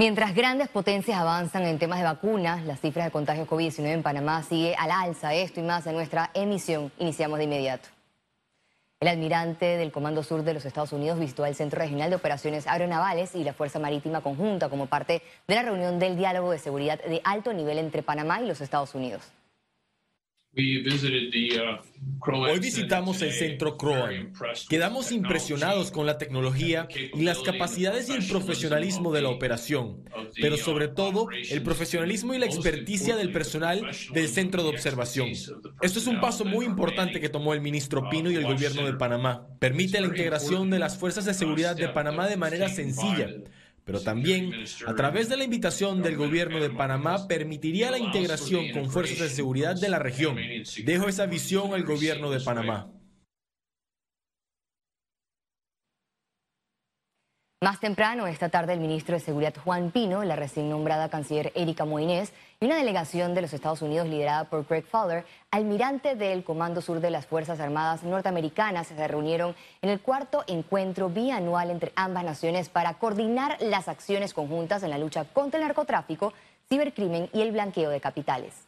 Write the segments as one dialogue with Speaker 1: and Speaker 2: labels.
Speaker 1: Mientras grandes potencias avanzan en temas de vacunas, las cifras de contagios COVID-19 en Panamá sigue al alza. Esto y más en nuestra emisión. Iniciamos de inmediato. El almirante del Comando Sur de los Estados Unidos visitó el Centro Regional de Operaciones Aeronavales y la Fuerza Marítima Conjunta como parte de la reunión del diálogo de seguridad de alto nivel entre Panamá y los Estados Unidos.
Speaker 2: Uh, Hoy visitamos el centro Croan. Quedamos impresionados con la tecnología y las capacidades y el profesionalismo de la operación, pero sobre todo el profesionalismo y la experticia del personal del centro de observación. Esto es un paso muy importante que tomó el ministro Pino y el gobierno de Panamá. Permite la integración de las fuerzas de seguridad de Panamá de manera sencilla pero también a través de la invitación del gobierno de Panamá permitiría la integración con fuerzas de seguridad de la región. Dejo esa visión al gobierno de Panamá.
Speaker 1: Más temprano, esta tarde, el ministro de Seguridad Juan Pino, la recién nombrada canciller Erika Moines y una delegación de los Estados Unidos liderada por Greg Fowler, almirante del Comando Sur de las Fuerzas Armadas norteamericanas, se reunieron en el cuarto encuentro bianual entre ambas naciones para coordinar las acciones conjuntas en la lucha contra el narcotráfico, cibercrimen y el blanqueo de capitales.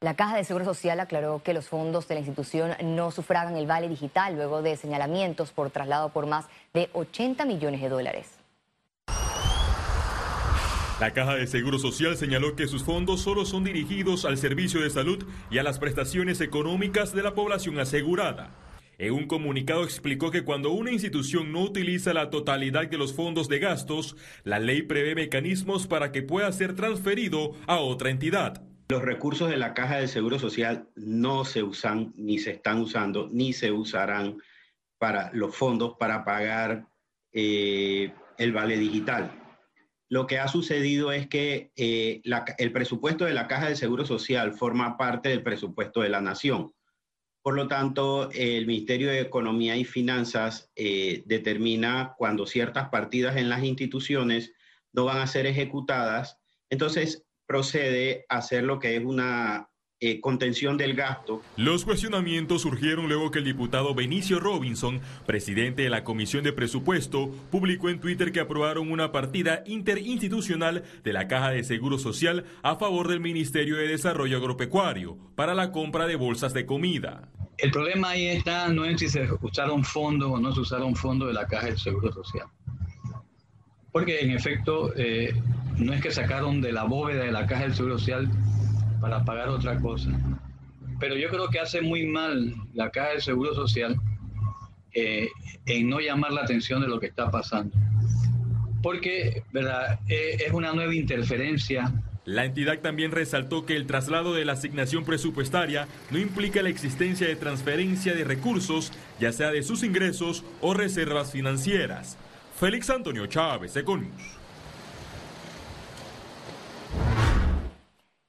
Speaker 1: La Caja de Seguro Social aclaró que los fondos de la institución no sufragan el vale digital luego de señalamientos por traslado por más de 80 millones de dólares.
Speaker 3: La Caja de Seguro Social señaló que sus fondos solo son dirigidos al servicio de salud y a las prestaciones económicas de la población asegurada. En un comunicado explicó que cuando una institución no utiliza la totalidad de los fondos de gastos, la ley prevé mecanismos para que pueda ser transferido a otra entidad.
Speaker 4: Los recursos de la Caja de Seguro Social no se usan, ni se están usando, ni se usarán para los fondos para pagar eh, el vale digital. Lo que ha sucedido es que eh, el presupuesto de la Caja de Seguro Social forma parte del presupuesto de la Nación. Por lo tanto, el Ministerio de Economía y Finanzas eh, determina cuando ciertas partidas en las instituciones no van a ser ejecutadas. Entonces, procede a hacer lo que es una eh, contención del gasto.
Speaker 3: Los cuestionamientos surgieron luego que el diputado Benicio Robinson, presidente de la Comisión de Presupuesto, publicó en Twitter que aprobaron una partida interinstitucional de la Caja de Seguro Social a favor del Ministerio de Desarrollo Agropecuario para la compra de bolsas de comida.
Speaker 5: El problema ahí está no en si se usaron fondos o no se usaron fondos de la Caja de Seguro Social. Porque en efecto, eh, no es que sacaron de la bóveda de la caja del Seguro Social para pagar otra cosa. Pero yo creo que hace muy mal la caja del Seguro Social eh, en no llamar la atención de lo que está pasando. Porque ¿verdad? Eh, es una nueva interferencia
Speaker 3: la entidad también resaltó que el traslado de la asignación presupuestaria no implica la existencia de transferencia de recursos, ya sea de sus ingresos o reservas financieras. Félix Antonio Chávez, Econius.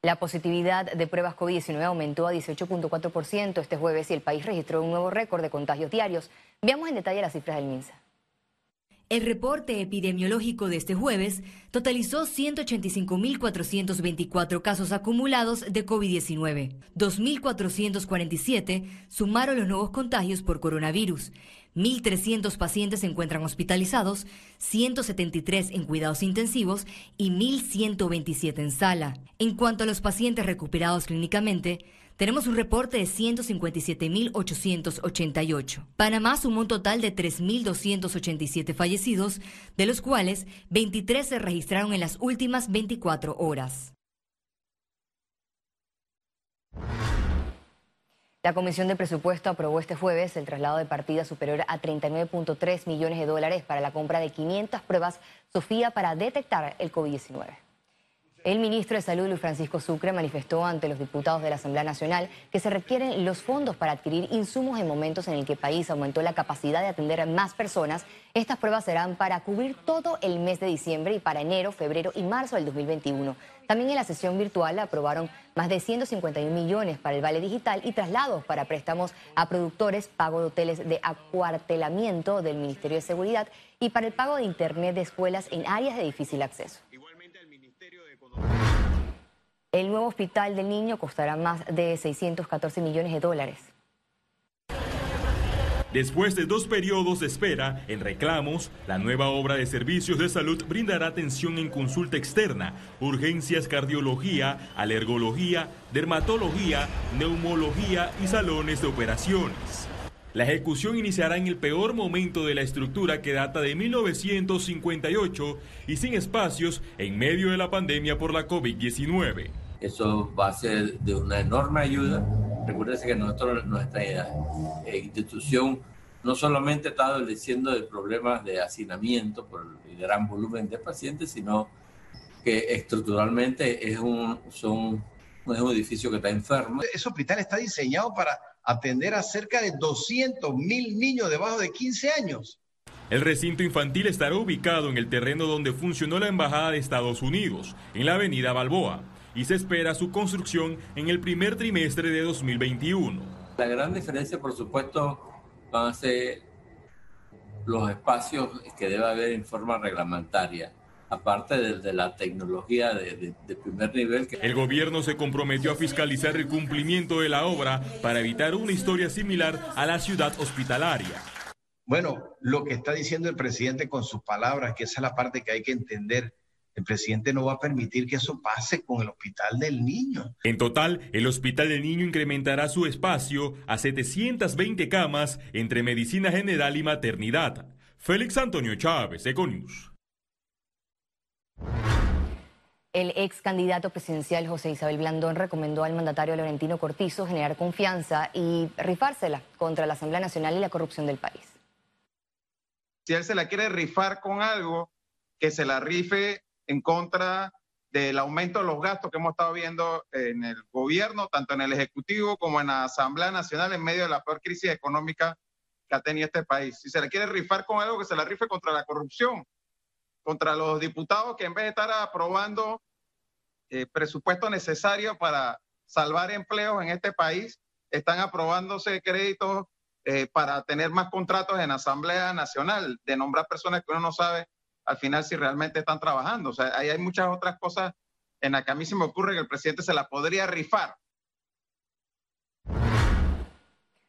Speaker 1: La positividad de pruebas COVID-19 aumentó a 18.4% este jueves y el país registró un nuevo récord de contagios diarios. Veamos en detalle las cifras del MINSA.
Speaker 6: El reporte epidemiológico de este jueves totalizó 185.424 casos acumulados de COVID-19. 2.447 sumaron los nuevos contagios por coronavirus. 1.300 pacientes se encuentran hospitalizados, 173 en cuidados intensivos y 1.127 en sala. En cuanto a los pacientes recuperados clínicamente, tenemos un reporte de 157.888. Panamá sumó un total de 3.287 fallecidos, de los cuales 23 se registraron en las últimas 24 horas.
Speaker 1: La Comisión de Presupuesto aprobó este jueves el traslado de partida superior a 39.3 millones de dólares para la compra de 500 pruebas Sofía para detectar el COVID-19. El ministro de Salud, Luis Francisco Sucre, manifestó ante los diputados de la Asamblea Nacional que se requieren los fondos para adquirir insumos en momentos en el que el país aumentó la capacidad de atender a más personas. Estas pruebas serán para cubrir todo el mes de diciembre y para enero, febrero y marzo del 2021. También en la sesión virtual aprobaron más de 151 millones para el vale digital y traslados para préstamos a productores, pago de hoteles de acuartelamiento del Ministerio de Seguridad y para el pago de Internet de escuelas en áreas de difícil acceso. El nuevo hospital del niño costará más de 614 millones de dólares.
Speaker 3: Después de dos periodos de espera en reclamos, la nueva obra de servicios de salud brindará atención en consulta externa, urgencias, cardiología, alergología, dermatología, neumología y salones de operaciones. La ejecución iniciará en el peor momento de la estructura que data de 1958 y sin espacios en medio de la pandemia por la COVID-19.
Speaker 7: Eso va a ser de una enorme ayuda. Recuerden que nosotros, nuestra eh, institución no solamente está adoleciendo de problemas de hacinamiento por el gran volumen de pacientes, sino que estructuralmente es un, son, es un edificio que está enfermo.
Speaker 8: Ese hospital está diseñado para atender a cerca de 200 mil niños debajo de 15 años.
Speaker 3: El recinto infantil estará ubicado en el terreno donde funcionó la Embajada de Estados Unidos, en la avenida Balboa, y se espera su construcción en el primer trimestre de 2021.
Speaker 7: La gran diferencia, por supuesto, van a ser los espacios que debe haber en forma reglamentaria aparte de, la tecnología de, primer nivel.
Speaker 3: El gobierno se comprometió a fiscalizar el cumplimiento de la obra para evitar una historia similar a la ciudad hospitalaria.
Speaker 8: Bueno, lo que está diciendo el presidente con sus palabras, que esa es la parte que hay que entender, el presidente no va a permitir que eso pase con el Hospital del Niño.
Speaker 3: En total, el Hospital del Niño incrementará su espacio a 720 camas entre medicina general y maternidad. Félix Antonio Chávez, Econius.
Speaker 1: El ex candidato presidencial José Isabel Blandón recomendó al mandatario Laurentino Cortizo generar confianza y rifársela contra la Asamblea Nacional y la corrupción del país.
Speaker 9: Si él se la quiere rifar con algo, que se la rife en contra del aumento de los gastos que hemos estado viendo en el gobierno, tanto en el Ejecutivo como en la Asamblea Nacional en medio de la peor crisis económica que ha tenido este país. Si se la quiere rifar con algo, que se la rife contra la corrupción, contra los diputados que en vez de estar aprobando eh, presupuesto necesario para salvar empleos en este país, están aprobándose créditos eh, para tener más contratos en Asamblea Nacional, de nombrar personas que uno no sabe al final si realmente están trabajando. O sea, ahí hay muchas otras cosas en las que a mí se me ocurre que el presidente se la podría rifar.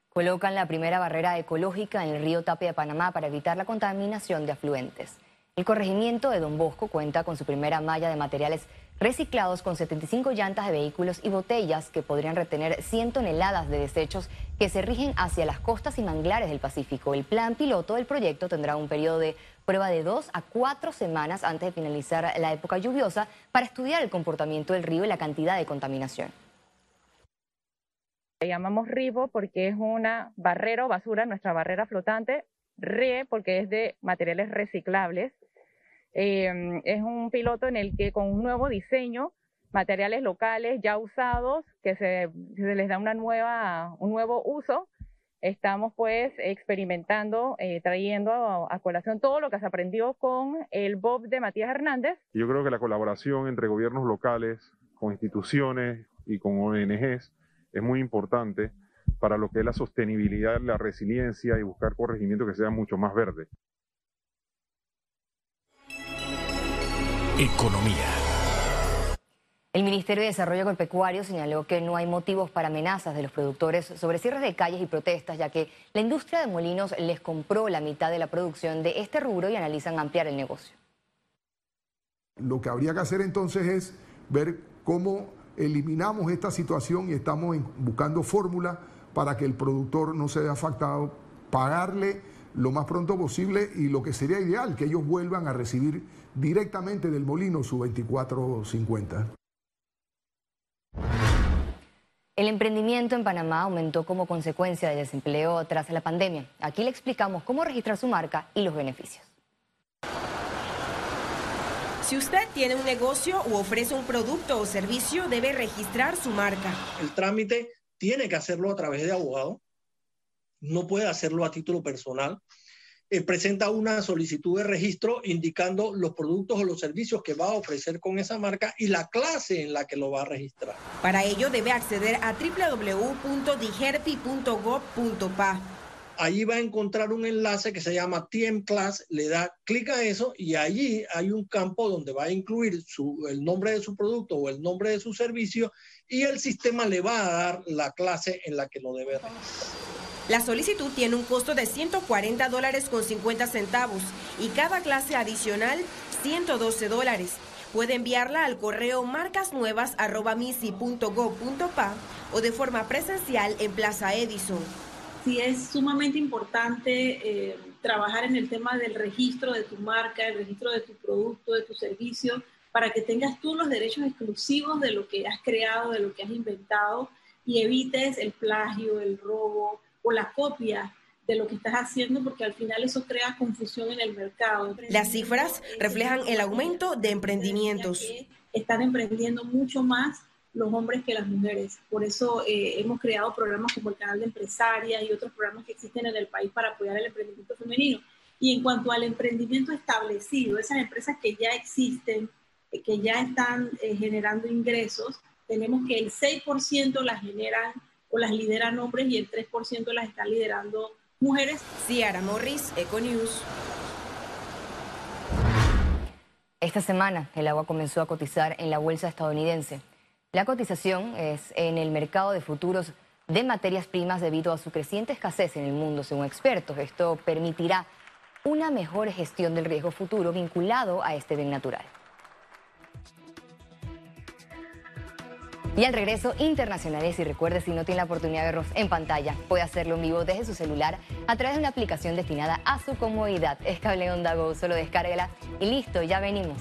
Speaker 1: Colocan la primera barrera ecológica en el río Tapia Panamá para evitar la contaminación de afluentes. El corregimiento de Don Bosco cuenta con su primera malla de materiales reciclados con 75 llantas de vehículos y botellas que podrían retener 100 toneladas de desechos que se rigen hacia las costas y manglares del Pacífico. El plan piloto del proyecto tendrá un periodo de prueba de dos a cuatro semanas antes de finalizar la época lluviosa para estudiar el comportamiento del río y la cantidad de contaminación.
Speaker 10: Le llamamos RIBO porque es una barrera o basura, nuestra barrera flotante, RE porque es de materiales reciclables Em, es un piloto en el que con un nuevo diseño, materiales locales ya usados, que se, les da una nueva, un nuevo uso, estamos pues experimentando, eh, trayendo a, colación todo lo que se aprendió con el Bob de Matías Hernández.
Speaker 11: Yo creo que la colaboración entre gobiernos locales, con instituciones y con ONGs es muy importante para lo que es la sostenibilidad, la resiliencia y buscar corregimiento que sea mucho más verde.
Speaker 1: Economía. El Ministerio de Desarrollo Agropecuario señaló que no hay motivos para amenazas de los productores sobre cierres de calles y protestas, ya que la industria de molinos les compró la mitad de la producción de este rubro y analizan ampliar el negocio.
Speaker 12: Lo que habría que hacer entonces es ver cómo eliminamos esta situación y estamos buscando fórmulas para que el productor no se vea afectado, pagarle lo más pronto posible y lo que sería ideal, que ellos vuelvan a recibir directamente del molino su 2450.
Speaker 1: El emprendimiento en Panamá aumentó como consecuencia del desempleo tras la pandemia. Aquí le explicamos cómo registrar su marca y los beneficios.
Speaker 13: Si usted tiene un negocio u ofrece un producto o servicio, debe registrar su marca.
Speaker 14: El trámite tiene que hacerlo a través de abogado, no puede hacerlo a título personal. Eh, presenta una solicitud de registro indicando los productos o los servicios que va a ofrecer con esa marca y la clase en la que lo va a registrar.
Speaker 13: Para ello debe acceder a www.digerpi.gov.pa.
Speaker 14: Allí va a encontrar un enlace que se llama TM Class, le da clic a eso y allí hay un campo donde va a incluir el nombre de su producto o el nombre de su servicio y el sistema le va a dar la clase en la que lo debe registrar.
Speaker 9: La solicitud tiene un costo de 140 dólares con 50 centavos y cada clase adicional 112 dólares. Puede enviarla al correo marcasnuevas.misi.gov.pa o de forma presencial en Plaza Edison.
Speaker 15: Sí, es sumamente importante eh, trabajar en el tema del registro de tu marca, el registro de tu producto, de tu servicio, para que tengas tú los derechos exclusivos de lo que has creado, de lo que has inventado y evites el plagio, el robo o la copia de lo que estás haciendo, porque al final eso crea confusión en el mercado.
Speaker 9: Las cifras reflejan el aumento de emprendimientos.
Speaker 15: Están emprendiendo mucho más los hombres que las mujeres. Por eso eh, hemos creado programas como el Canal de Empresarias y otros programas que existen en el país para apoyar el emprendimiento femenino. Y en cuanto al emprendimiento establecido, esas empresas que ya existen, eh, que ya están eh, generando ingresos, tenemos que el 6% las generan o las lideran hombres y el 3% las están liderando mujeres.
Speaker 9: Ciara Morris, Econews.
Speaker 1: Esta semana el agua comenzó a cotizar en la bolsa estadounidense. La cotización es en el mercado de futuros de materias primas debido a su creciente escasez en el mundo, según expertos. Esto permitirá una mejor gestión del riesgo futuro vinculado a este bien natural. Y al regreso, internacionales, y recuerde, si no tiene la oportunidad de vernos en pantalla, puede hacerlo en vivo desde su celular a través de una aplicación destinada a su comodidad. Es Cable Onda Go, solo descárguela y listo, ya venimos.